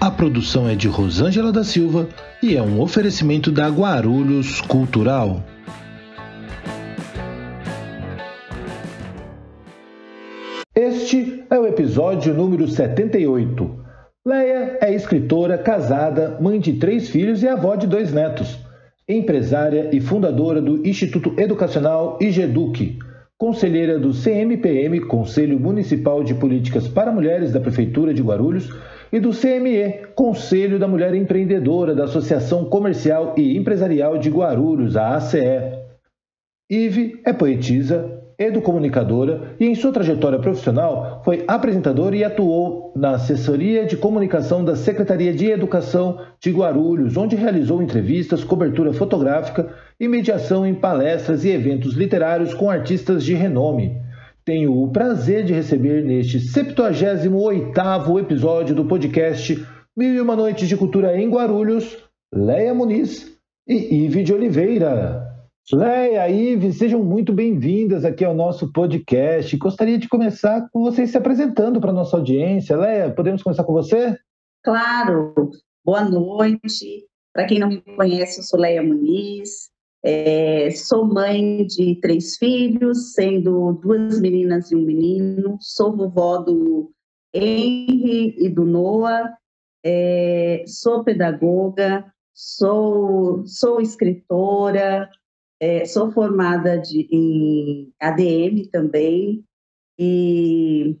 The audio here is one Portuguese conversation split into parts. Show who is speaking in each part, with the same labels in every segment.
Speaker 1: A produção é de Rosângela da Silva e é um oferecimento da Guarulhos Cultural. Este é o episódio número 78. Leia é escritora, casada, mãe de três filhos e avó de dois netos. Empresária e fundadora do Instituto Educacional IGEDUC conselheira do CMPM, Conselho Municipal de Políticas para Mulheres da Prefeitura de Guarulhos, e do CME, Conselho da Mulher Empreendedora da Associação Comercial e Empresarial de Guarulhos, a ACE. Ive é poetisa, educomunicadora e, em sua trajetória profissional, foi apresentadora e atuou na assessoria de comunicação da Secretaria de Educação de Guarulhos, onde realizou entrevistas, cobertura fotográfica e mediação em palestras e eventos literários com artistas de renome. Tenho o prazer de receber neste 78º episódio do podcast Mil e Uma Noites de Cultura em Guarulhos, Leia Muniz e Ive de Oliveira. Leia, Ive, sejam muito bem-vindas aqui ao nosso podcast. Gostaria de começar com vocês se apresentando para a nossa audiência. Leia, podemos começar com você?
Speaker 2: Claro. Boa noite. Para quem não me conhece, eu sou Leia Muniz. É, sou mãe de três filhos, sendo duas meninas e um menino. Sou vovó do Henry e do Noah. É, sou pedagoga, sou, sou escritora, é, sou formada de, em ADM também, e,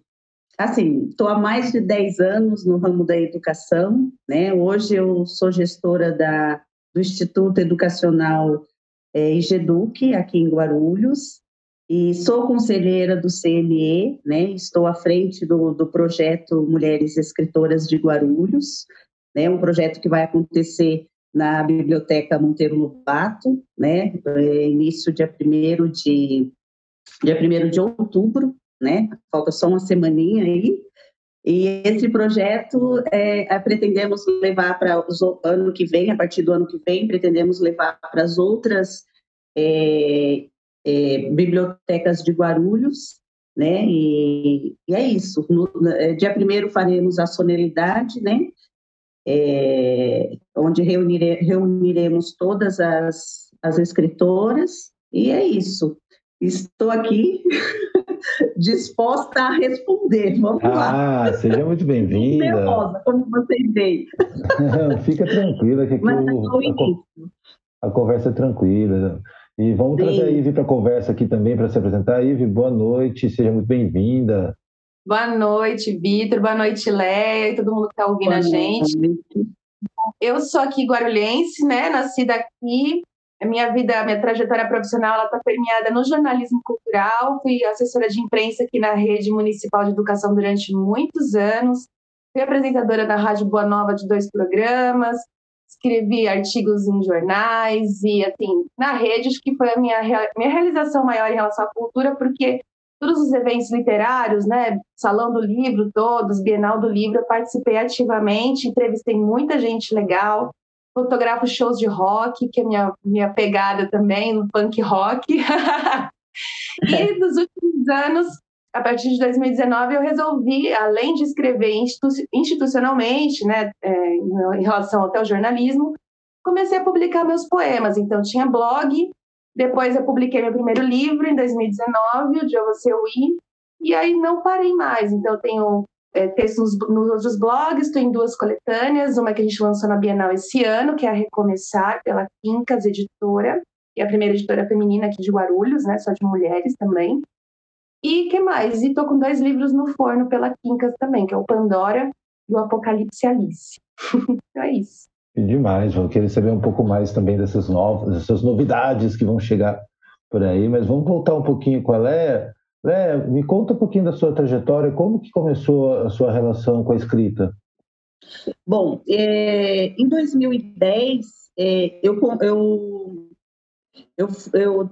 Speaker 2: assim, estou há mais de 10 anos no ramo da educação, né? Hoje eu sou gestora da, do Instituto Educacional é, IGEDUC, aqui em Guarulhos, e sou conselheira do CME, né? Estou à frente do, do projeto Mulheres Escritoras de Guarulhos, né? Um projeto que vai acontecer na Biblioteca Monteiro Lobato, né, é, início dia 1 de, dia 1 de outubro, né, falta só uma semaninha aí, e esse projeto é, pretendemos levar para o ano que vem, a partir do ano que vem, pretendemos levar para as outras é, é, bibliotecas de Guarulhos, né? E, e é isso. No, dia primeiro faremos a sonoridade, né? É, onde reunire, reuniremos todas as, as escritoras, e é isso. Estou aqui disposta a responder. Vamos
Speaker 1: ah,
Speaker 2: lá.
Speaker 1: Ah, seja muito bem-vinda.
Speaker 2: nervosa, como vocês veem.
Speaker 1: Fica tranquila, que aqui o, a, a, conversa é tranquila. E vamos Sim. trazer a Ive para a conversa aqui também, para se apresentar. Ive, boa noite, seja muito bem-vinda.
Speaker 3: Boa noite, Vitor. Boa noite, Léa e todo mundo que está ouvindo Boa a gente. Noite. Eu sou aqui guarulhense, né? Nascida aqui. A minha vida, a minha trajetória profissional, está permeada no jornalismo cultural. Fui assessora de imprensa aqui na rede municipal de educação durante muitos anos. Fui apresentadora da Rádio Boa Nova de dois programas. Escrevi artigos em jornais e, assim, na rede, acho que foi a minha, minha realização maior em relação à cultura, porque todos os eventos literários, né, Salão do Livro todos, Bienal do Livro, eu participei ativamente, entrevistei muita gente legal, fotografo shows de rock, que é minha minha pegada também, no punk rock. e nos últimos anos, a partir de 2019, eu resolvi, além de escrever institucionalmente, né, é, em relação até ao jornalismo, comecei a publicar meus poemas. Então, tinha blog, depois eu publiquei meu primeiro livro em 2019, o dia Você We, e aí não parei mais. Então eu tenho é, textos nos outros blogs, estou em duas coletâneas, uma que a gente lançou na Bienal esse ano, que é a Recomeçar, pela Quincas Editora, que é a primeira editora feminina aqui de Guarulhos, né, só de mulheres também. E que mais? E estou com dois livros no forno pela Quincas também, que é o Pandora e o Apocalipse Alice. então é isso.
Speaker 1: Demais, vou querer saber um pouco mais também dessas novas, dessas novidades que vão chegar por aí, mas vamos voltar um pouquinho com a Léa. Léa, me conta um pouquinho da sua trajetória, como que começou a sua relação com a escrita?
Speaker 2: Bom, é, em 2010, é, eu, eu, eu, eu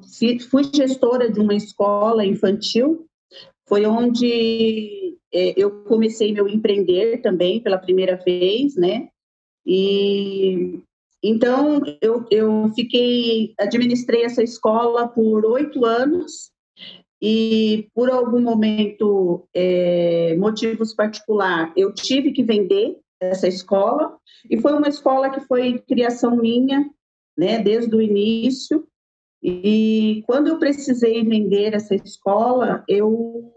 Speaker 2: fui gestora de uma escola infantil, foi onde é, eu comecei meu empreender também pela primeira vez, né? E então eu, eu fiquei, administrei essa escola por oito anos e por algum momento, é, motivos particular, eu tive que vender essa escola e foi uma escola que foi criação minha, né, desde o início. E quando eu precisei vender essa escola, eu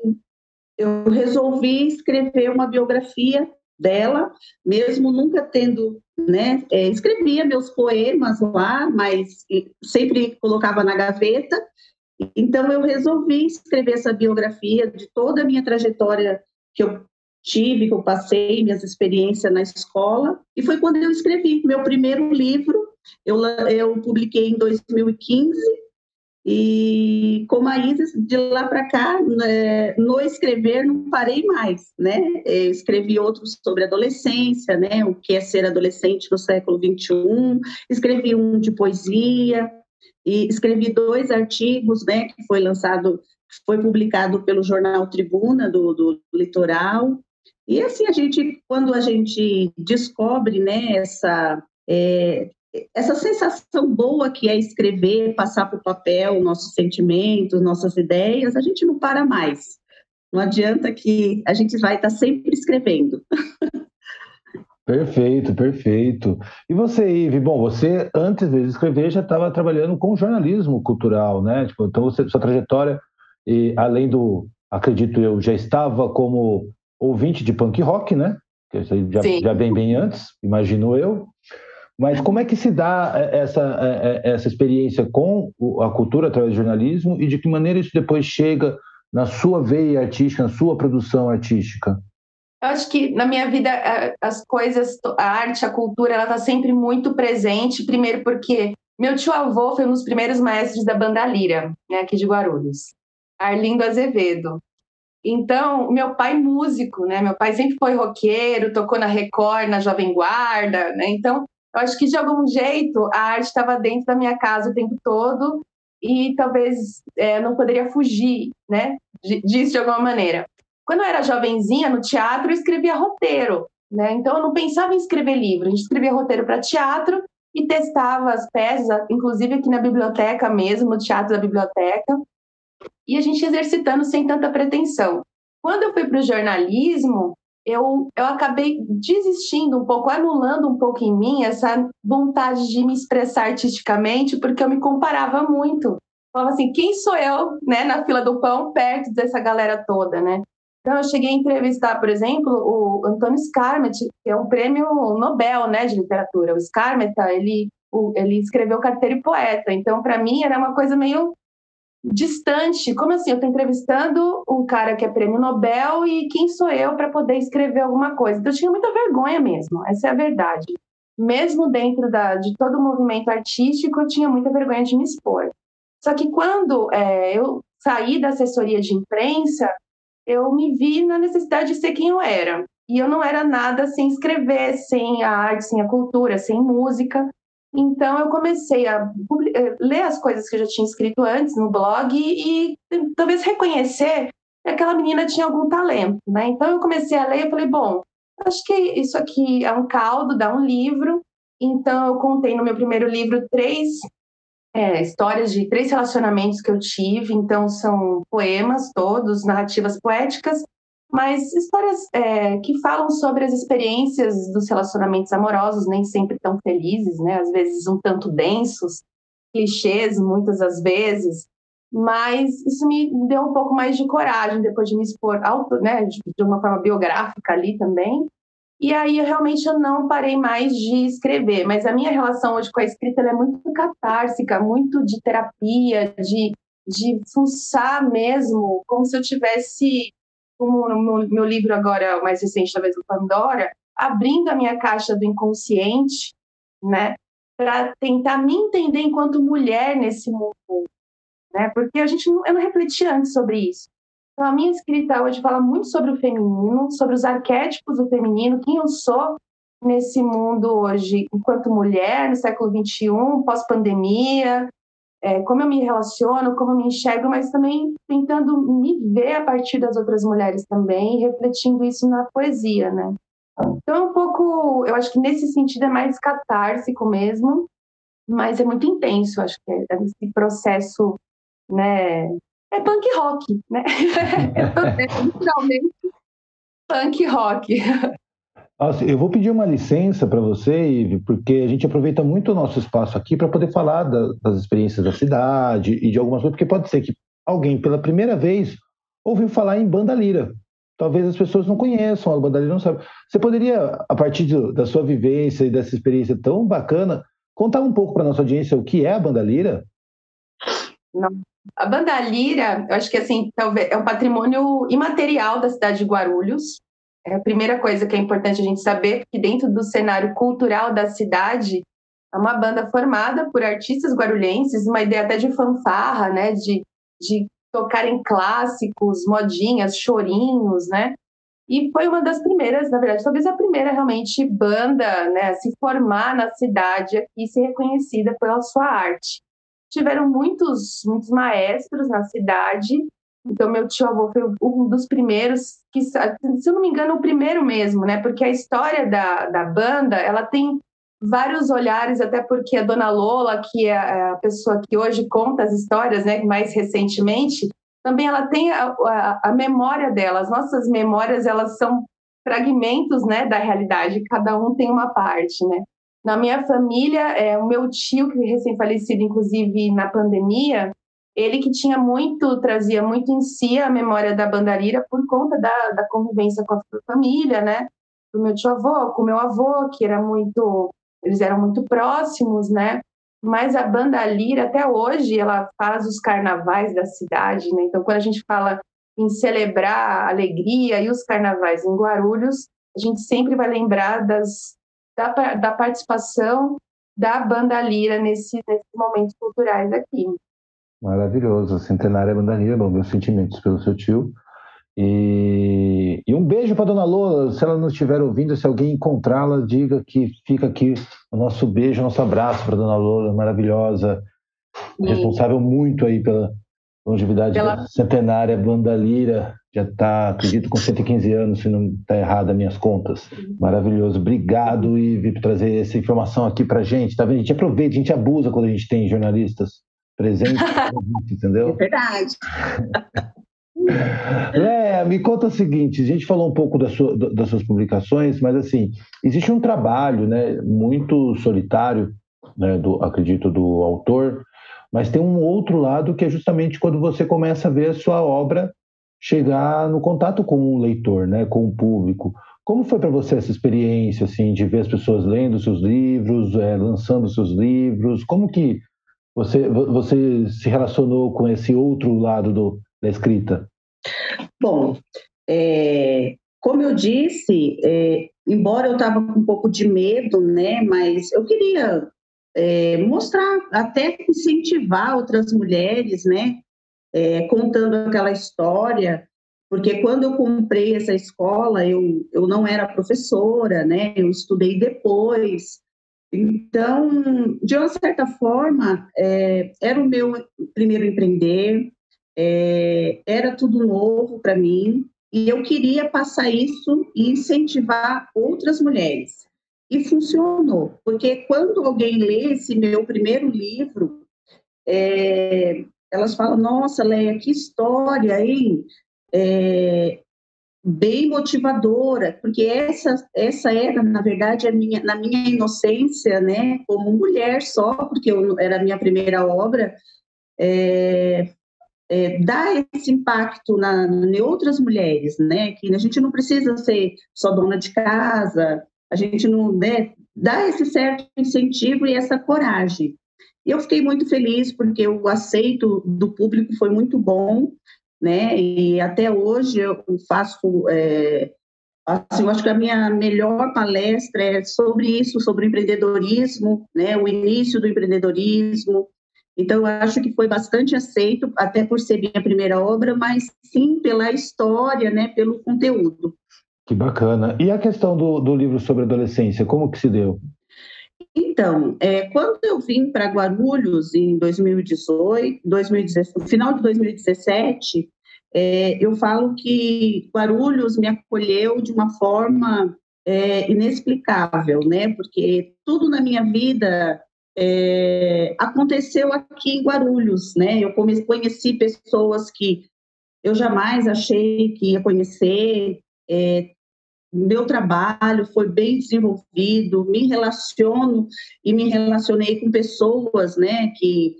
Speaker 2: eu resolvi escrever uma biografia dela, mesmo nunca tendo, né, é, escrevia meus poemas lá, mas sempre colocava na gaveta. Então eu resolvi escrever essa biografia de toda a minha trajetória que eu tive, que eu passei, minhas experiências na escola, e foi quando eu escrevi meu primeiro livro. Eu, eu publiquei em 2015 e como a Isis, de lá para cá, né, no escrever não parei mais, né? Eu escrevi outros sobre adolescência, né? O que é ser adolescente no século XXI. Escrevi um de poesia e escrevi dois artigos, né? Que foi lançado, foi publicado pelo jornal Tribuna do, do Litoral. E assim a gente, quando a gente descobre, né? Essa é, essa sensação boa que é escrever, passar para o papel nossos sentimentos, nossas ideias, a gente não para mais. Não adianta que a gente vai estar sempre escrevendo.
Speaker 1: Perfeito, perfeito. E você, Ive? Bom, você antes de escrever já estava trabalhando com jornalismo cultural, né? Tipo, então você, sua trajetória, e além do, acredito eu, já estava como ouvinte de punk rock, né? Que já, já vem bem antes, imagino eu. Mas como é que se dá é, essa, é, é, essa experiência com a cultura através do jornalismo e de que maneira isso depois chega na sua veia artística, na sua produção artística?
Speaker 3: Eu acho que na minha vida as coisas, a arte, a cultura, ela está sempre muito presente. Primeiro porque meu tio avô foi um dos primeiros mestres da banda Lira, né, aqui de Guarulhos, Arlindo Azevedo. Então, meu pai músico, né? Meu pai sempre foi roqueiro, tocou na Record, na Jovem Guarda, né? Então, eu acho que de algum jeito a arte estava dentro da minha casa o tempo todo e talvez é, não poderia fugir, né, disso de alguma maneira. Quando eu era jovenzinha no teatro, eu escrevia roteiro, né? Então eu não pensava em escrever livro, a gente escrevia roteiro para teatro e testava as peças, inclusive aqui na biblioteca mesmo, no teatro da biblioteca, e a gente exercitando sem tanta pretensão. Quando eu fui para o jornalismo, eu, eu acabei desistindo um pouco, anulando um pouco em mim essa vontade de me expressar artisticamente, porque eu me comparava muito. Falava assim, quem sou eu, né, na fila do pão, perto dessa galera toda, né? Então, eu cheguei a entrevistar, por exemplo, o Antônio Scarmet, que é um prêmio Nobel, né, de literatura. O Scarmet, ele, ele escreveu Carteiro e Poeta. Então, para mim, era uma coisa meio distante. Como assim? Eu estou entrevistando um cara que é prêmio Nobel e quem sou eu para poder escrever alguma coisa? Então, eu tinha muita vergonha mesmo, essa é a verdade. Mesmo dentro da, de todo o movimento artístico, eu tinha muita vergonha de me expor. Só que quando é, eu saí da assessoria de imprensa, eu me vi na necessidade de ser quem eu era. E eu não era nada sem escrever, sem a arte, sem a cultura, sem música. Então eu comecei a eh, ler as coisas que eu já tinha escrito antes no blog e, e talvez reconhecer que aquela menina tinha algum talento, né? Então eu comecei a ler e falei, bom, acho que isso aqui é um caldo, dá um livro. Então eu contei no meu primeiro livro três é, histórias de três relacionamentos que eu tive. Então são poemas todos, narrativas poéticas mas histórias é, que falam sobre as experiências dos relacionamentos amorosos, nem sempre tão felizes, né? Às vezes um tanto densos, clichês muitas das vezes, mas isso me deu um pouco mais de coragem depois de me expor né, de, uma forma biográfica ali também. E aí realmente eu não parei mais de escrever, mas a minha relação hoje com a escrita é muito catársica, muito de terapia, de de fuçar mesmo, como se eu tivesse como no meu livro agora, o mais recente, talvez do Pandora, abrindo a minha caixa do inconsciente, né, para tentar me entender enquanto mulher nesse mundo, né, porque a gente não, eu não refleti antes sobre isso. Então, a minha escrita hoje fala muito sobre o feminino, sobre os arquétipos do feminino, quem eu sou nesse mundo hoje, enquanto mulher, no século XXI, pós-pandemia, é, como eu me relaciono, como eu me enxergo, mas também tentando me ver a partir das outras mulheres também, refletindo isso na poesia, né? Então é um pouco, eu acho que nesse sentido é mais catársico mesmo, mas é muito intenso, acho que é, é esse processo, né? É punk rock, né? é literalmente punk rock.
Speaker 1: Eu vou pedir uma licença para você, Ive, porque a gente aproveita muito o nosso espaço aqui para poder falar da, das experiências da cidade e de algumas coisas, porque pode ser que alguém, pela primeira vez, ouviu falar em banda lira. Talvez as pessoas não conheçam a banda lira, não sabem. Você poderia, a partir de, da sua vivência e dessa experiência tão bacana, contar um pouco para nossa audiência o que é a banda lira?
Speaker 3: Não. A banda lira, eu acho que assim, talvez é um patrimônio imaterial da cidade de Guarulhos. É a primeira coisa que é importante a gente saber, que dentro do cenário cultural da cidade, é uma banda formada por artistas guarulhenses, uma ideia até de fanfarra, né, de, de tocarem clássicos, modinhas, chorinhos, né, e foi uma das primeiras, na verdade, talvez a primeira realmente banda, né, a se formar na cidade e ser reconhecida pela sua arte. Tiveram muitos, muitos maestros na cidade, então, meu tio avô foi um dos primeiros, que, se eu não me engano, o primeiro mesmo, né? Porque a história da, da banda, ela tem vários olhares, até porque a Dona Lola, que é a pessoa que hoje conta as histórias, né? Mais recentemente, também ela tem a, a, a memória dela. As nossas memórias, elas são fragmentos, né? Da realidade. Cada um tem uma parte, né? Na minha família, é, o meu tio, que é recém-falecido, inclusive, na pandemia, ele que tinha muito, trazia muito em si a memória da bandarira por conta da, da convivência com a família, né? Do meu tio-avô, com o meu avô, que era muito, eles eram muito próximos, né? Mas a banda lira, até hoje, ela faz os carnavais da cidade, né? Então, quando a gente fala em celebrar a alegria e os carnavais em Guarulhos, a gente sempre vai lembrar das, da, da participação da banda lira nesse, nesses momentos culturais aqui.
Speaker 1: Maravilhoso. Centenária Bandanira, bom, meus sentimentos pelo seu tio. E, e um beijo para dona Lola. Se ela não estiver ouvindo, se alguém encontrá-la, diga que fica aqui o nosso beijo, o nosso abraço para dona Lola, maravilhosa, responsável muito aí pela longevidade pela... da centenária Bandalira. Já está, acredito, com 115 anos, se não está errado as minhas contas. Maravilhoso. Obrigado, Ivi, por trazer essa informação aqui para gente. Tá vendo? A gente aproveita, a gente abusa quando a gente tem jornalistas presente, entendeu?
Speaker 2: É verdade.
Speaker 1: É, me conta o seguinte, a gente falou um pouco da sua, das suas publicações, mas assim, existe um trabalho né, muito solitário, né, do, acredito, do autor, mas tem um outro lado que é justamente quando você começa a ver a sua obra chegar no contato com o leitor, né, com o público. Como foi para você essa experiência, assim, de ver as pessoas lendo seus livros, é, lançando seus livros? Como que você, você se relacionou com esse outro lado do, da escrita?
Speaker 2: Bom, é, como eu disse, é, embora eu estava com um pouco de medo, né, mas eu queria é, mostrar, até incentivar outras mulheres, né, é, contando aquela história, porque quando eu comprei essa escola, eu, eu não era professora, né, eu estudei depois, então, de uma certa forma, é, era o meu primeiro empreender, é, era tudo novo para mim, e eu queria passar isso e incentivar outras mulheres. E funcionou, porque quando alguém lê esse meu primeiro livro, é, elas falam: Nossa, Leia, que história, hein? É, bem motivadora, porque essa essa era na verdade a minha na minha inocência, né, como mulher só, porque eu, era a minha primeira obra, é, é, esse impacto na, em outras mulheres, né, que a gente não precisa ser só dona de casa, a gente não, né, dá esse certo incentivo e essa coragem. E eu fiquei muito feliz porque o aceito do público foi muito bom, né? E até hoje eu faço, é, assim, eu acho que a minha melhor palestra é sobre isso, sobre o empreendedorismo, né? O início do empreendedorismo. Então, eu acho que foi bastante aceito, até por ser minha primeira obra, mas sim pela história, né? Pelo conteúdo.
Speaker 1: Que bacana. E a questão do, do livro sobre adolescência, como que se deu?
Speaker 2: Então, é, quando eu vim para Guarulhos em 2018, 2017, no final de 2017, é, eu falo que Guarulhos me acolheu de uma forma é, inexplicável, né? Porque tudo na minha vida é, aconteceu aqui em Guarulhos, né? Eu conheci pessoas que eu jamais achei que ia conhecer. É, meu trabalho foi bem desenvolvido, me relaciono e me relacionei com pessoas, né, que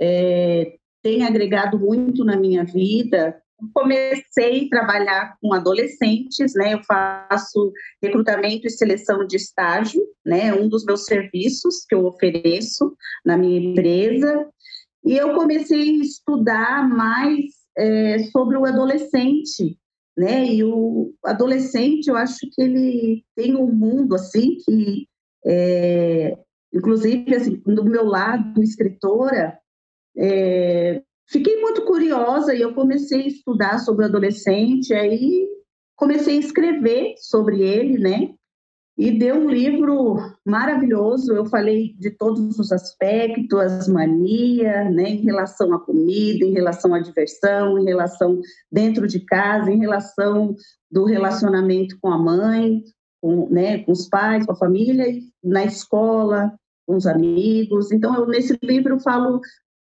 Speaker 2: é, têm agregado muito na minha vida comecei a trabalhar com adolescentes, né? Eu faço recrutamento e seleção de estágio, né? Um dos meus serviços que eu ofereço na minha empresa. E eu comecei a estudar mais é, sobre o adolescente, né? E o adolescente, eu acho que ele tem um mundo assim que, é, inclusive, assim, do meu lado, escritora, é, Fiquei muito curiosa e eu comecei a estudar sobre o adolescente, aí comecei a escrever sobre ele, né? E deu um livro maravilhoso. Eu falei de todos os aspectos, as manias, né, em relação à comida, em relação à diversão, em relação dentro de casa, em relação do relacionamento com a mãe, com, né, com os pais, com a família, na escola, com os amigos. Então, eu, nesse livro eu falo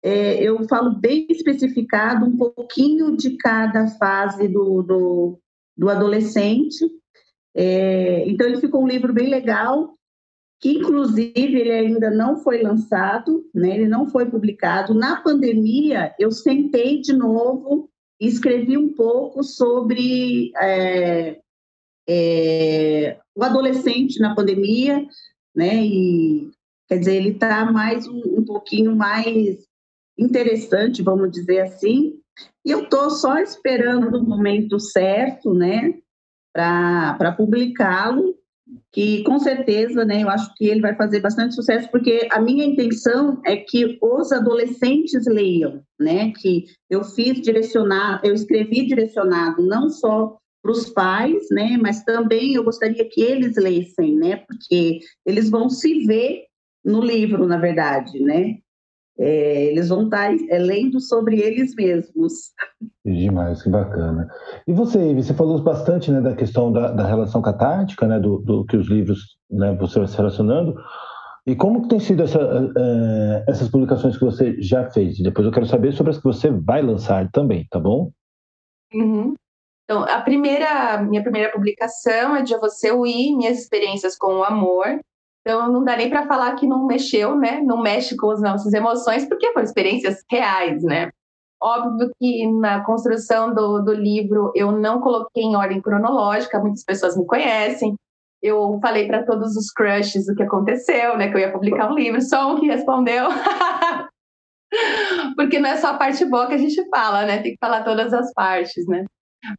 Speaker 2: é, eu falo bem especificado um pouquinho de cada fase do, do, do adolescente. É, então, ele ficou um livro bem legal, que inclusive ele ainda não foi lançado, né? ele não foi publicado. Na pandemia, eu sentei de novo e escrevi um pouco sobre é, é, o adolescente na pandemia, né? E quer dizer, ele está mais um, um pouquinho mais interessante, vamos dizer assim. E eu estou só esperando o momento certo, né, para publicá-lo, que com certeza, né, eu acho que ele vai fazer bastante sucesso, porque a minha intenção é que os adolescentes leiam, né, que eu fiz direcionar, eu escrevi direcionado não só para os pais, né, mas também eu gostaria que eles lessem, né, porque eles vão se ver no livro, na verdade, né, é, eles vão estar é, lendo sobre eles mesmos.
Speaker 1: Demais, que bacana. E você, você falou bastante né, da questão da, da relação catártica, né, do, do, que os livros né, você vai se relacionando. E como tem sido essa, uh, essas publicações que você já fez? Depois eu quero saber sobre as que você vai lançar também, tá bom?
Speaker 3: Uhum. Então, a primeira, minha primeira publicação é de Você Ui, Minhas Experiências com o Amor, então não dá nem para falar que não mexeu, né? Não mexe com as nossas emoções, porque foram experiências reais, né? Óbvio que na construção do, do livro eu não coloquei em ordem cronológica, muitas pessoas me conhecem. Eu falei para todos os crushes o que aconteceu, né? Que eu ia publicar um livro, só um que respondeu. porque não é só a parte boa que a gente fala, né? Tem que falar todas as partes, né?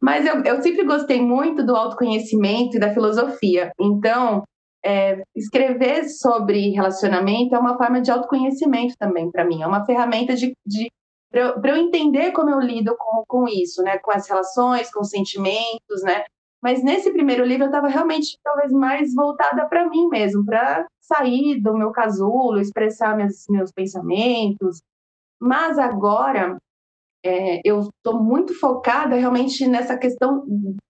Speaker 3: Mas eu, eu sempre gostei muito do autoconhecimento e da filosofia. Então, é, escrever sobre relacionamento é uma forma de autoconhecimento também para mim, é uma ferramenta de, de para eu, eu, entender como eu lido com, com isso, né, com as relações, com os sentimentos, né. Mas nesse primeiro livro eu estava realmente talvez mais voltada para mim mesmo, para sair do meu casulo, expressar meus, meus pensamentos. Mas agora é, eu estou muito focada realmente nessa questão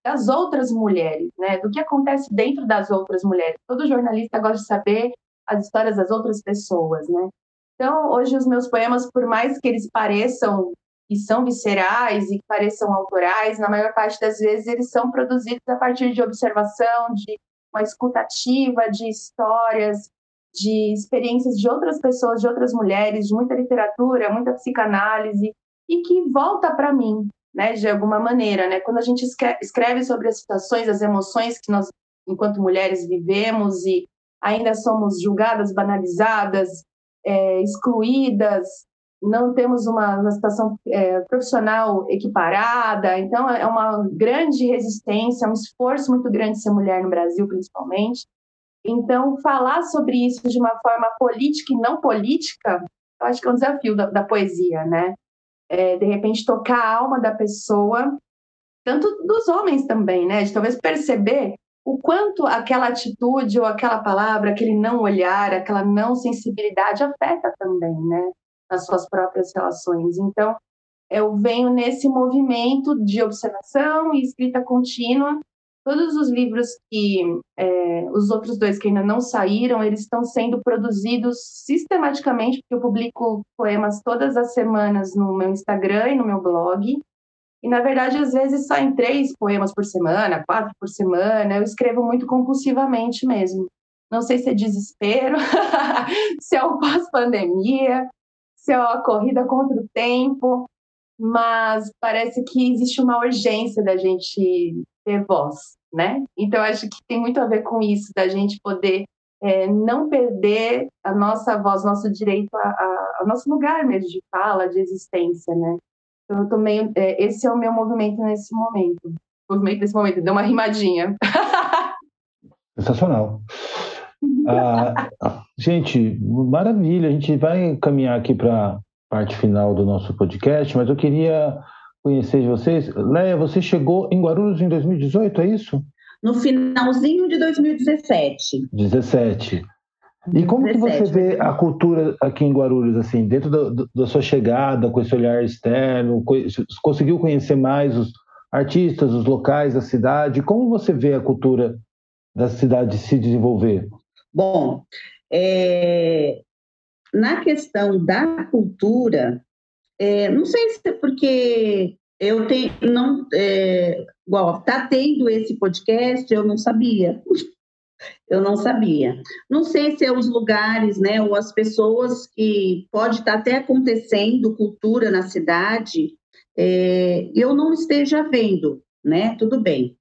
Speaker 3: das outras mulheres, né? Do que acontece dentro das outras mulheres. Todo jornalista gosta de saber as histórias das outras pessoas, né? Então, hoje os meus poemas, por mais que eles pareçam e são viscerais e pareçam autorais, na maior parte das vezes eles são produzidos a partir de observação, de uma escutativa, de histórias, de experiências de outras pessoas, de outras mulheres, de muita literatura, muita psicanálise e que volta para mim, né, de alguma maneira, né? Quando a gente escreve sobre as situações, as emoções que nós, enquanto mulheres, vivemos e ainda somos julgadas, banalizadas, é, excluídas, não temos uma, uma situação é, profissional equiparada, então é uma grande resistência, um esforço muito grande ser mulher no Brasil, principalmente. Então, falar sobre isso de uma forma política e não política, eu acho que é um desafio da, da poesia, né? É, de repente tocar a alma da pessoa tanto dos homens também, né? De talvez perceber o quanto aquela atitude ou aquela palavra, aquele não olhar, aquela não sensibilidade afeta também, né? Nas suas próprias relações. Então, eu venho nesse movimento de observação e escrita contínua. Todos os livros que é, os outros dois que ainda não saíram, eles estão sendo produzidos sistematicamente, porque eu publico poemas todas as semanas no meu Instagram e no meu blog. E, na verdade, às vezes saem três poemas por semana, quatro por semana. Eu escrevo muito compulsivamente mesmo. Não sei se é desespero, se é o pós-pandemia, se é a corrida contra o tempo, mas parece que existe uma urgência da gente ter voz, né? Então, acho que tem muito a ver com isso, da gente poder é, não perder a nossa voz, nosso direito ao nosso lugar mesmo de fala, de existência, né? Então, eu meio, é, esse é o meu movimento nesse momento. Movimento nesse momento, deu uma rimadinha.
Speaker 1: Sensacional. Ah, gente, maravilha. A gente vai caminhar aqui para parte final do nosso podcast, mas eu queria conhecer vocês. Leia, você chegou em Guarulhos em 2018, é isso?
Speaker 2: No finalzinho de 2017.
Speaker 1: 17. E como 17, que você vê a cultura aqui em Guarulhos, assim, dentro do, da sua chegada, com esse olhar externo, conseguiu conhecer mais os artistas, os locais da cidade? Como você vê a cultura da cidade se desenvolver?
Speaker 2: Bom, é, na questão da cultura, é, não sei se é porque eu tenho, não, é, igual, tá tendo esse podcast, eu não sabia. Eu não sabia. Não sei se é os lugares, né, ou as pessoas que pode estar até acontecendo cultura na cidade, é, eu não esteja vendo, né? Tudo bem.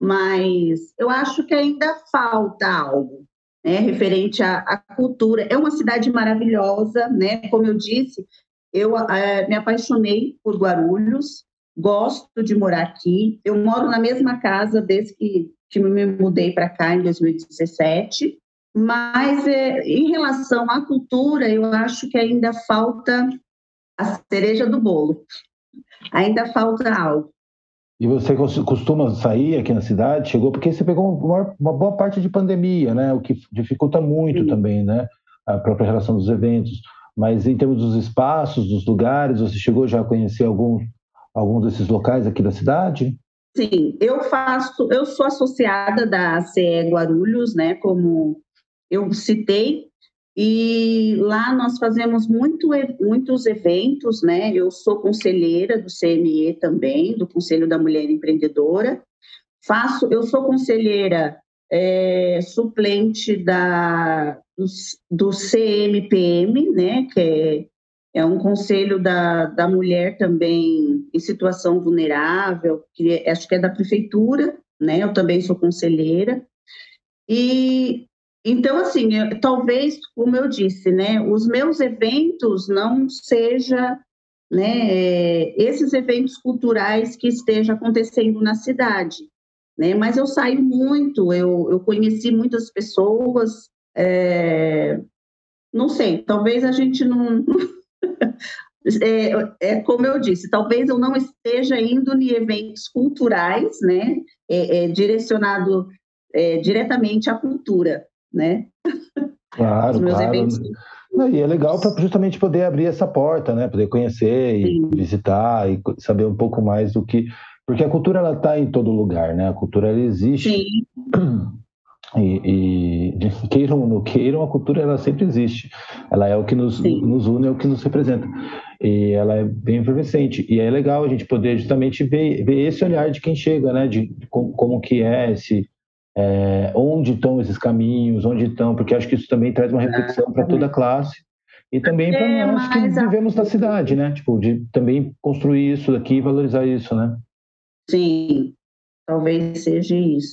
Speaker 2: Mas eu acho que ainda falta algo, né, referente à, à cultura. É uma cidade maravilhosa, né? Como eu disse, eu é, me apaixonei por Guarulhos, gosto de morar aqui. Eu moro na mesma casa desde que que me mudei para cá em 2017. Mas é, em relação à cultura, eu acho que ainda falta a cereja do bolo. Ainda falta algo.
Speaker 1: E você costuma sair aqui na cidade? Chegou porque você pegou uma, uma boa parte de pandemia, né? O que dificulta muito Sim. também, né? A própria relação dos eventos. Mas em termos dos espaços, dos lugares, você chegou já a conhecer algum, algum desses locais aqui da cidade?
Speaker 2: Sim, eu faço, eu sou associada da CE Guarulhos, né, como eu citei, e lá nós fazemos muito, muitos eventos, né? Eu sou conselheira do CME também, do Conselho da Mulher Empreendedora. Faço, eu sou conselheira é, suplente da, do, do CMPM, né? Que é é um conselho da, da mulher também em situação vulnerável, que é, acho que é da prefeitura, né? Eu também sou conselheira. E então, assim, eu, talvez, como eu disse, né, os meus eventos não seja né, é, esses eventos culturais que estejam acontecendo na cidade, né? Mas eu saio muito, eu, eu conheci muitas pessoas, é, não sei, talvez a gente não É, é, como eu disse, talvez eu não esteja indo em eventos culturais, né, é, é direcionado é, diretamente à cultura, né?
Speaker 1: Claro, claro. Eventos... e é legal para justamente poder abrir essa porta, né, poder conhecer e Sim. visitar e saber um pouco mais do que, porque a cultura ela está em todo lugar, né? A cultura ela existe. Sim. E, e queiram ou não queiram, a cultura ela sempre existe. Ela é o que nos, nos une, é o que nos representa. E ela é bem efervescente. E é legal a gente poder justamente ver, ver esse olhar de quem chega, né? De, de como, como, que é esse, é, onde estão esses caminhos, onde estão, porque acho que isso também traz uma reflexão para toda a classe e também para é, nós que vivemos na cidade, né? Tipo, de também construir isso daqui e valorizar isso, né?
Speaker 2: Sim, talvez seja isso.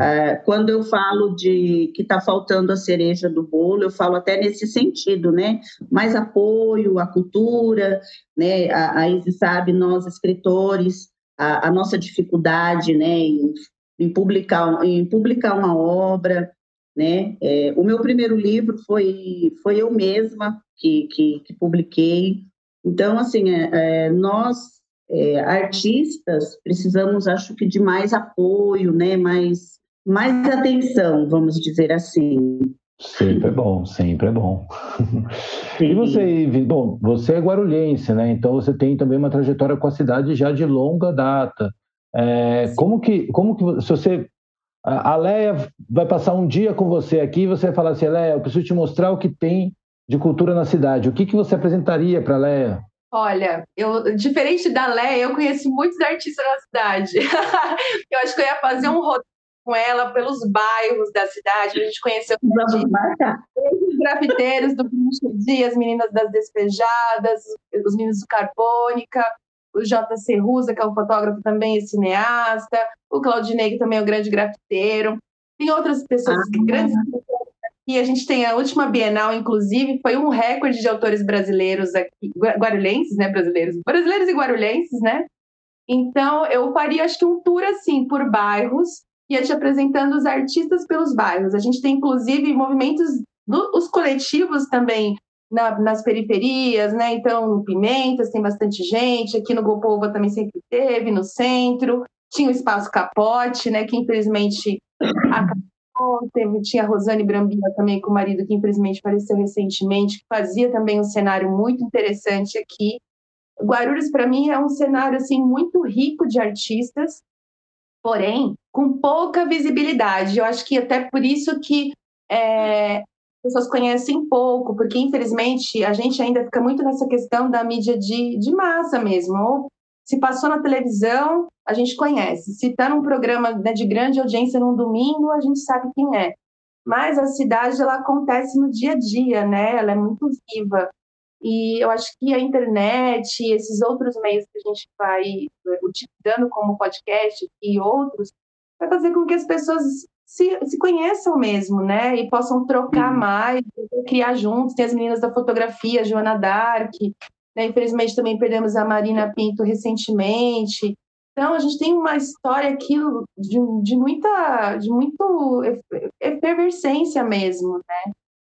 Speaker 2: É. quando eu falo de que está faltando a cereja do bolo, eu falo até nesse sentido, né? Mais apoio à cultura, né? A, a Izzy sabe, nós escritores, a, a nossa dificuldade, né? Em, em, publicar, em publicar uma obra, né? É, o meu primeiro livro foi, foi eu mesma que, que, que publiquei. Então, assim, é, é nós é, artistas, precisamos, acho que, de mais apoio, né? mais, mais atenção, vamos dizer assim.
Speaker 1: Sempre é bom, sempre é bom. Sim. E você, bom, você é guarulhense, né? Então você tem também uma trajetória com a cidade já de longa data. É, como que, como que, se você, a Leia vai passar um dia com você aqui e você vai falar assim, Leia, eu preciso te mostrar o que tem de cultura na cidade. O que, que você apresentaria para a Leia?
Speaker 3: Olha, eu, diferente da Leia, eu conheço muitos artistas na cidade. eu acho que eu ia fazer um roteiro com ela pelos bairros da cidade. A gente conheceu os grafiteiros do Dia, as meninas das Despejadas, os meninos do Carbônica, o J.C. Rusa, que é um fotógrafo também e cineasta, o Claudinei, que também é um grande grafiteiro. Tem outras pessoas ah, grandes e a gente tem a última Bienal, inclusive, foi um recorde de autores brasileiros aqui, guarulhenses, né, brasileiros, brasileiros e guarulhenses, né? Então, eu faria, acho que um tour, assim, por bairros, ia te apresentando os artistas pelos bairros. A gente tem, inclusive, movimentos, do, os coletivos também na, nas periferias, né? Então, no Pimentas tem bastante gente, aqui no Gopova também sempre teve, no centro. Tinha o Espaço Capote, né? Que infelizmente acabou Teve, tinha a Rosane Brambila também com o marido que infelizmente faleceu recentemente, que fazia também um cenário muito interessante aqui. Guarulhos para mim é um cenário assim muito rico de artistas, porém com pouca visibilidade. Eu acho que até por isso que é, pessoas conhecem pouco, porque infelizmente a gente ainda fica muito nessa questão da mídia de, de massa mesmo, ou se passou na televisão, a gente conhece. Se está num programa né, de grande audiência num domingo, a gente sabe quem é. Mas a cidade ela acontece no dia a dia, né? Ela é muito viva. E eu acho que a internet, esses outros meios que a gente vai eh, utilizando como podcast e outros, vai fazer com que as pessoas se, se conheçam mesmo, né? E possam trocar mais, criar juntos. Tem as meninas da fotografia, Joana Dark, né? Infelizmente, também perdemos a Marina Pinto recentemente. Então, a gente tem uma história aqui de, de muita, de muito efervescência mesmo, né?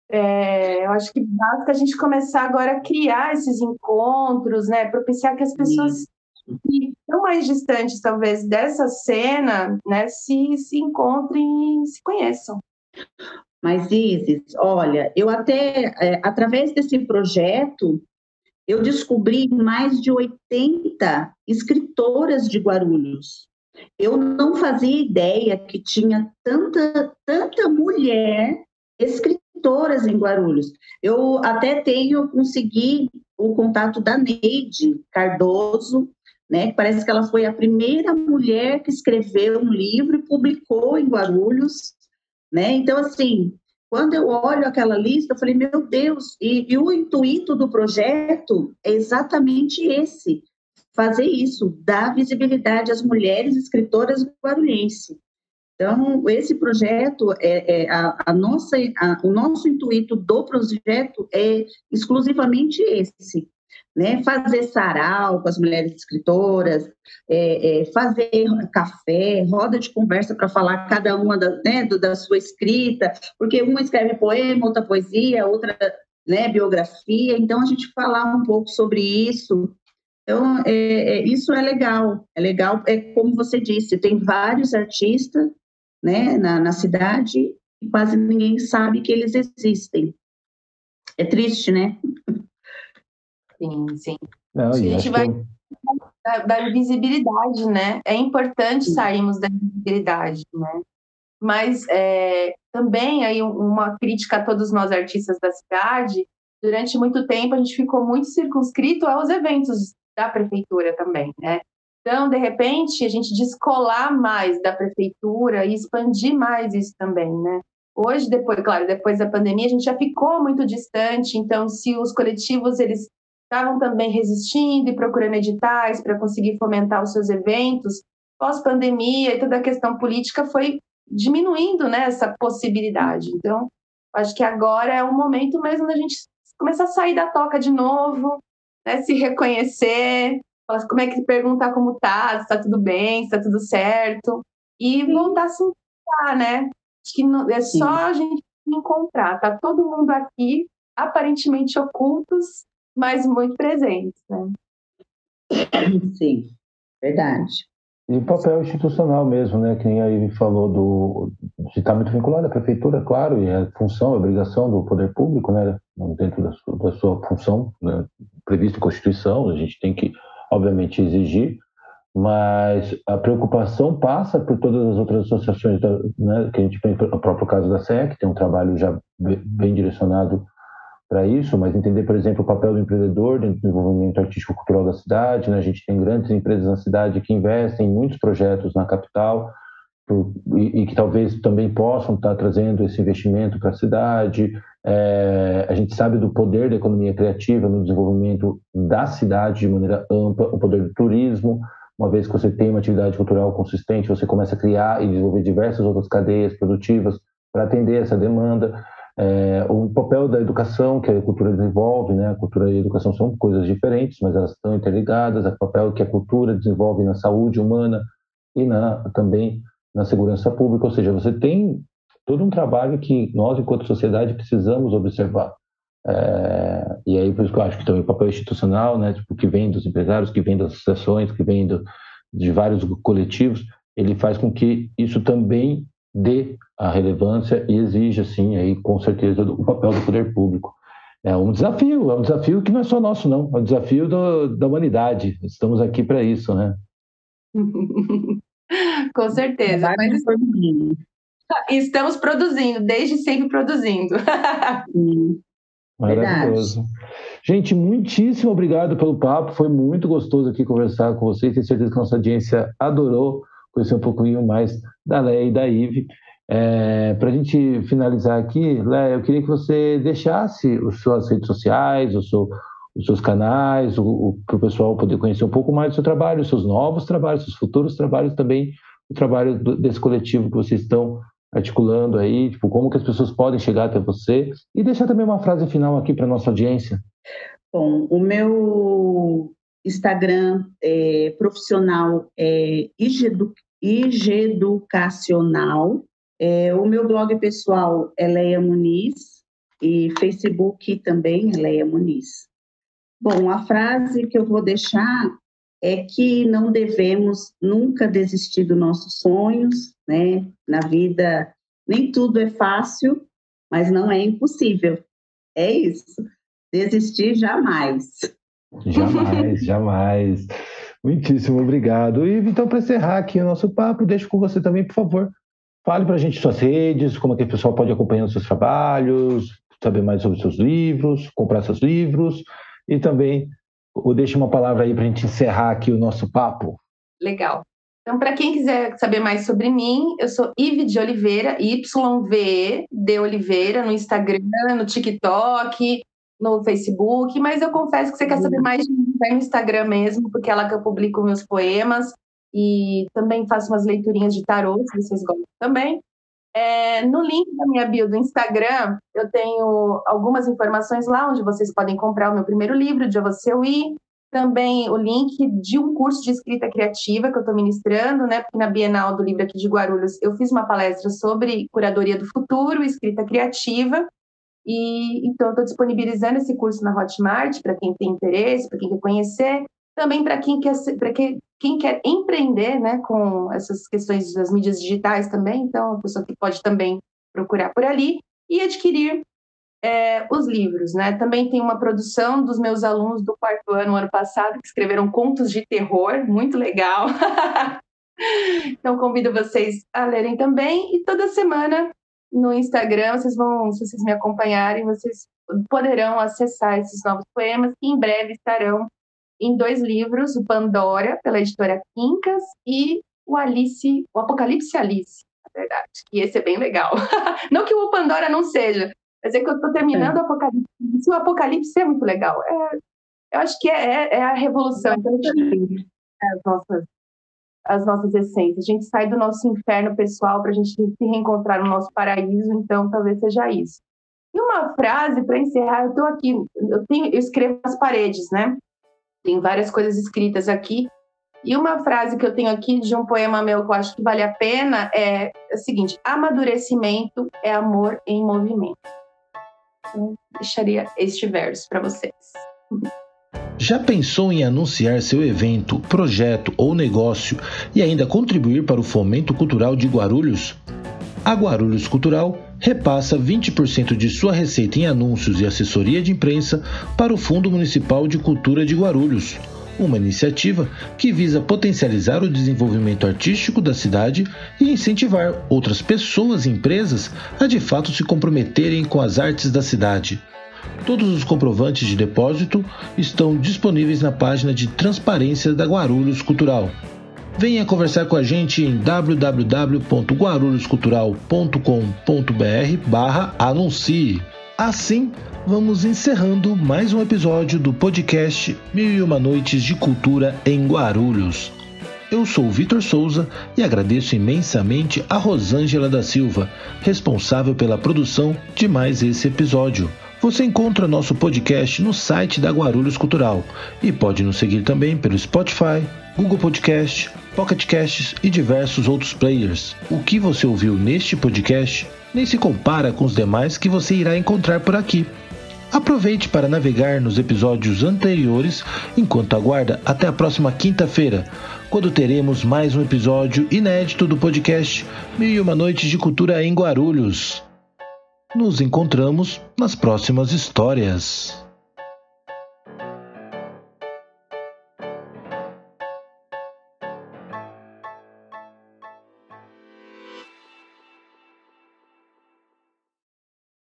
Speaker 3: É, eu acho que basta a gente começar agora a criar esses encontros, né? Propiciar que as pessoas que estão mais distantes, talvez, dessa cena, né, se, se encontrem e se conheçam.
Speaker 2: Mas, Isis, olha, eu até, é, através desse projeto, eu descobri mais de 80 escritoras de Guarulhos. Eu não fazia ideia que tinha tanta, tanta mulher escritoras em Guarulhos. Eu até tenho, consegui o contato da Neide Cardoso, né? Parece que ela foi a primeira mulher que escreveu um livro e publicou em Guarulhos, né? Então, assim, quando eu olho aquela lista, eu falei, meu Deus, e, e o intuito do projeto é exatamente esse, fazer isso, dar visibilidade às mulheres escritoras guarulhense. Então, esse projeto, é, é a, a, nossa, a, o nosso intuito do projeto é exclusivamente esse, né? Fazer sarau com as mulheres escritoras, é, é, fazer café, roda de conversa para falar cada uma da, né, do, da sua escrita, porque uma escreve poema, outra poesia, outra né, biografia, então a gente falar um pouco sobre isso. Então, é, é, isso é legal, é legal, é como você disse, tem vários artistas né, na, na cidade e quase ninguém sabe que eles existem. É triste, né?
Speaker 3: Sim, sim. Não, a gente vai que... da, da, visibilidade, né? É importante sairmos da visibilidade, né? Mas é, também aí uma crítica a todos nós artistas da cidade, durante muito tempo a gente ficou muito circunscrito aos eventos da prefeitura também, né? Então, de repente, a gente descolar mais da prefeitura e expandir mais isso também, né? Hoje, depois, claro, depois da pandemia, a gente já ficou muito distante, então, se os coletivos, eles estavam também resistindo e procurando editais para conseguir fomentar os seus eventos. Pós-pandemia e toda a questão política foi diminuindo né, essa possibilidade. Então, acho que agora é o momento mesmo da gente começar a sair da toca de novo, né, se reconhecer, como é que perguntar como tá, se está tudo bem, se está tudo certo, e Sim. voltar a se encontrar, né? Acho que não, é Sim. só a gente encontrar, tá todo mundo aqui, aparentemente ocultos, mas muito presentes, né?
Speaker 2: Sim, verdade.
Speaker 1: E o papel institucional mesmo, né? Que nem a Ivy falou do, de estar muito vinculado à prefeitura, claro, e a função, a obrigação do poder público, né? Dentro da sua, da sua função né, prevista em Constituição, a gente tem que, obviamente, exigir, mas a preocupação passa por todas as outras associações, né, que a gente tem, o próprio caso da SEC, tem um trabalho já bem direcionado para isso, mas entender, por exemplo, o papel do empreendedor dentro do desenvolvimento artístico-cultural da cidade. Né? A gente tem grandes empresas na cidade que investem em muitos projetos na capital por, e, e, que talvez também possam estar trazendo esse investimento para a cidade. É, a gente sabe do poder da economia criativa no desenvolvimento da cidade de maneira ampla, o poder do turismo. Uma vez que você tem uma atividade cultural consistente, você começa a criar e desenvolver diversas outras cadeias produtivas para atender essa demanda. É, o papel da educação que a cultura desenvolve, né? A cultura e a educação são coisas diferentes, mas elas estão interligadas. O papel que a cultura desenvolve na saúde humana e na, também na segurança pública. Ou seja, você tem todo um trabalho que nós, enquanto sociedade, precisamos observar. É, e aí, por isso que eu acho que também o papel institucional, né? Tipo, que vem dos empresários, que vem das associações, que vem do, de vários coletivos, ele faz com que isso também dê a relevância e exige, assim, aí, com certeza, o papel do poder público. É um desafio, é um desafio que não é só nosso, não, é um desafio do, da humanidade. Estamos aqui para isso, né?
Speaker 3: com certeza. Mas... Estamos produzindo, desde sempre produzindo.
Speaker 1: Maravilhoso. Gente, muitíssimo obrigado pelo papo. Foi muito gostoso aqui conversar com vocês. Tenho certeza que a nossa audiência adorou conhecer um pouquinho mais da Leia e da Ive. É, Para a gente finalizar aqui, Leia, eu queria que você deixasse as suas redes sociais, o seu, os seus canais, para o pessoal poder conhecer um pouco mais do seu trabalho, os seus novos trabalhos, os seus futuros trabalhos também, o trabalho do, desse coletivo que vocês estão articulando aí, tipo, como que as pessoas podem chegar até você e deixar também uma frase final aqui para nossa audiência.
Speaker 2: Bom, o meu Instagram é, profissional é Igeducacional. É, o meu blog pessoal é Leia Muniz e Facebook também é Leia Muniz. Bom, a frase que eu vou deixar é que não devemos nunca desistir dos nossos sonhos, né? Na vida nem tudo é fácil, mas não é impossível. É isso. Desistir jamais.
Speaker 1: Jamais, jamais. Muitíssimo obrigado. E então, para encerrar aqui o nosso papo, deixo com você também, por favor. Fale para a gente suas redes, como é que o pessoal pode acompanhar os seus trabalhos, saber mais sobre seus livros, comprar seus livros e também deixe uma palavra aí para a gente encerrar aqui o nosso papo.
Speaker 3: Legal. Então, para quem quiser saber mais sobre mim, eu sou Ive de Oliveira, YVE de Oliveira, no Instagram, no TikTok, no Facebook, mas eu confesso que você quer saber mais de mim, vai no Instagram mesmo, porque é lá que eu publico meus poemas e também faço umas leiturinhas de tarô, se vocês gostam também. É, no link da minha bio do Instagram, eu tenho algumas informações lá onde vocês podem comprar o meu primeiro livro, de Você Ir, também o link de um curso de escrita criativa que eu estou ministrando, né? Porque na Bienal do Livro aqui de Guarulhos eu fiz uma palestra sobre curadoria do futuro, escrita criativa, e então estou disponibilizando esse curso na Hotmart para quem tem interesse, para quem quer conhecer, também para quem quer quem quer empreender, né, com essas questões das mídias digitais também. Então a pessoa que pode também procurar por ali e adquirir é, os livros, né? Também tem uma produção dos meus alunos do quarto ano, ano passado, que escreveram contos de terror, muito legal. então convido vocês a lerem também e toda semana no Instagram, vocês vão, se vocês me acompanharem, vocês poderão acessar esses novos poemas que em breve estarão em dois livros, o Pandora, pela editora Quincas, e o Alice, o Apocalipse Alice, na verdade, que esse é bem legal. não que o Pandora não seja, mas é que eu estou terminando é. o Apocalipse, e o Apocalipse é muito legal. É, eu acho que é, é, é a revolução, então a gente as nossas as nossas essências. A gente sai do nosso inferno pessoal para a gente se reencontrar no nosso paraíso, então talvez seja isso. E uma frase para encerrar, eu estou aqui, eu, tenho, eu escrevo nas paredes, né? Tem várias coisas escritas aqui. E uma frase que eu tenho aqui de um poema meu que eu acho que vale a pena é a seguinte: amadurecimento é amor em movimento. Então, deixaria este verso para vocês.
Speaker 1: Já pensou em anunciar seu evento, projeto ou negócio e ainda contribuir para o fomento cultural de Guarulhos? A Guarulhos Cultural repassa 20% de sua receita em anúncios e assessoria de imprensa para o Fundo Municipal de Cultura de Guarulhos, uma iniciativa que visa potencializar o desenvolvimento artístico da cidade e incentivar outras pessoas e empresas a de fato se comprometerem com as artes da cidade. Todos os comprovantes de depósito estão disponíveis na página de transparência da Guarulhos Cultural. Venha conversar com a gente em www.guarulhoscultural.com.br/anuncie. Assim, vamos encerrando mais um episódio do podcast Mil e Uma Noites de Cultura em Guarulhos. Eu sou Vitor Souza e agradeço imensamente a Rosângela da Silva, responsável pela produção de mais esse episódio. Você encontra nosso podcast no site da Guarulhos Cultural e pode nos seguir também pelo Spotify, Google Podcast, Pocket Casts e diversos outros players. O que você ouviu neste podcast nem se compara com os demais que você irá encontrar por aqui. Aproveite para navegar nos episódios anteriores enquanto aguarda até a próxima quinta-feira, quando teremos mais um episódio inédito do podcast Mil e Uma Noites de Cultura em Guarulhos. Nos encontramos nas próximas histórias.